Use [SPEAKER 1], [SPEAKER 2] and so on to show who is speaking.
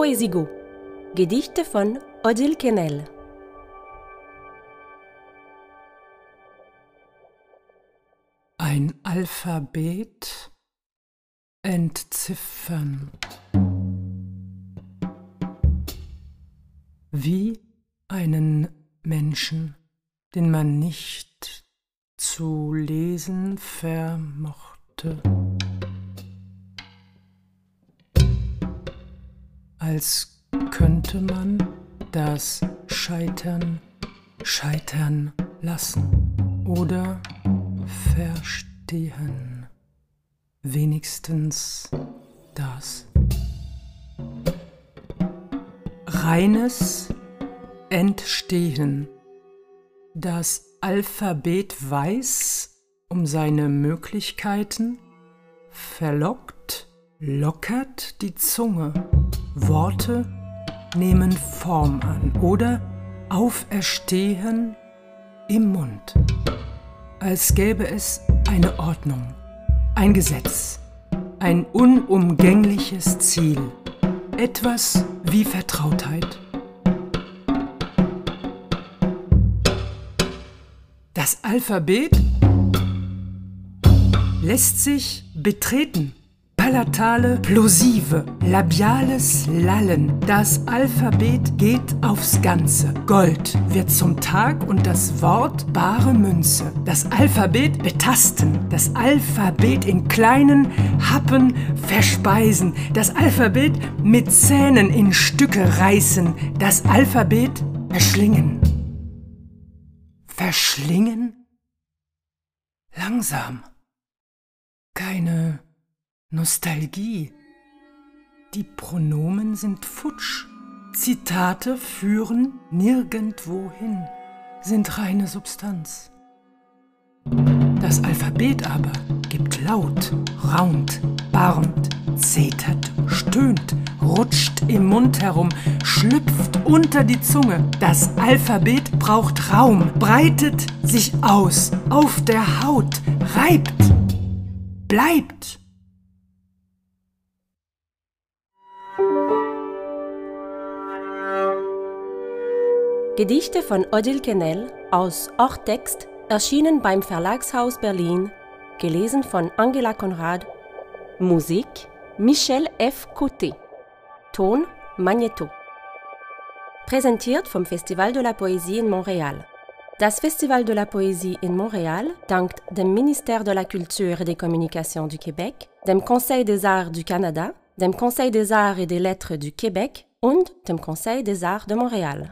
[SPEAKER 1] Poesigo. Gedichte von Odile Kennel.
[SPEAKER 2] Ein Alphabet entziffern. Wie einen Menschen, den man nicht zu lesen vermochte. Als könnte man das Scheitern scheitern lassen oder verstehen. Wenigstens das. Reines Entstehen. Das Alphabet weiß um seine Möglichkeiten, verlockt, lockert die Zunge. Worte nehmen Form an oder auferstehen im Mund, als gäbe es eine Ordnung, ein Gesetz, ein unumgängliches Ziel, etwas wie Vertrautheit. Das Alphabet lässt sich betreten. Palatale Plosive, labiales Lallen. Das Alphabet geht aufs Ganze. Gold wird zum Tag und das Wort bare Münze. Das Alphabet betasten. Das Alphabet in kleinen Happen verspeisen. Das Alphabet mit Zähnen in Stücke reißen. Das Alphabet verschlingen. Verschlingen? Langsam. Keine Nostalgie. Die Pronomen sind futsch. Zitate führen nirgendwo hin, sind reine Substanz. Das Alphabet aber gibt laut, raunt, barnt, zetert, stöhnt, rutscht im Mund herum, schlüpft unter die Zunge. Das Alphabet braucht Raum, breitet sich aus, auf der Haut, reibt, bleibt.
[SPEAKER 1] Gedichte von Odile Kennel aus Orttext, erschienen beim Verlagshaus Berlin, gelesen von Angela Konrad, Musik Michel F. Côté, Ton Magneto. Präsentiert vom Festival de la Poésie in Montréal. Das Festival de la Poésie in Montréal dankt dem Ministère de la Culture et des Communications du Québec, dem Conseil des Arts du Canada, dem Conseil des Arts et des Lettres du Québec und dem Conseil des Arts de Montréal.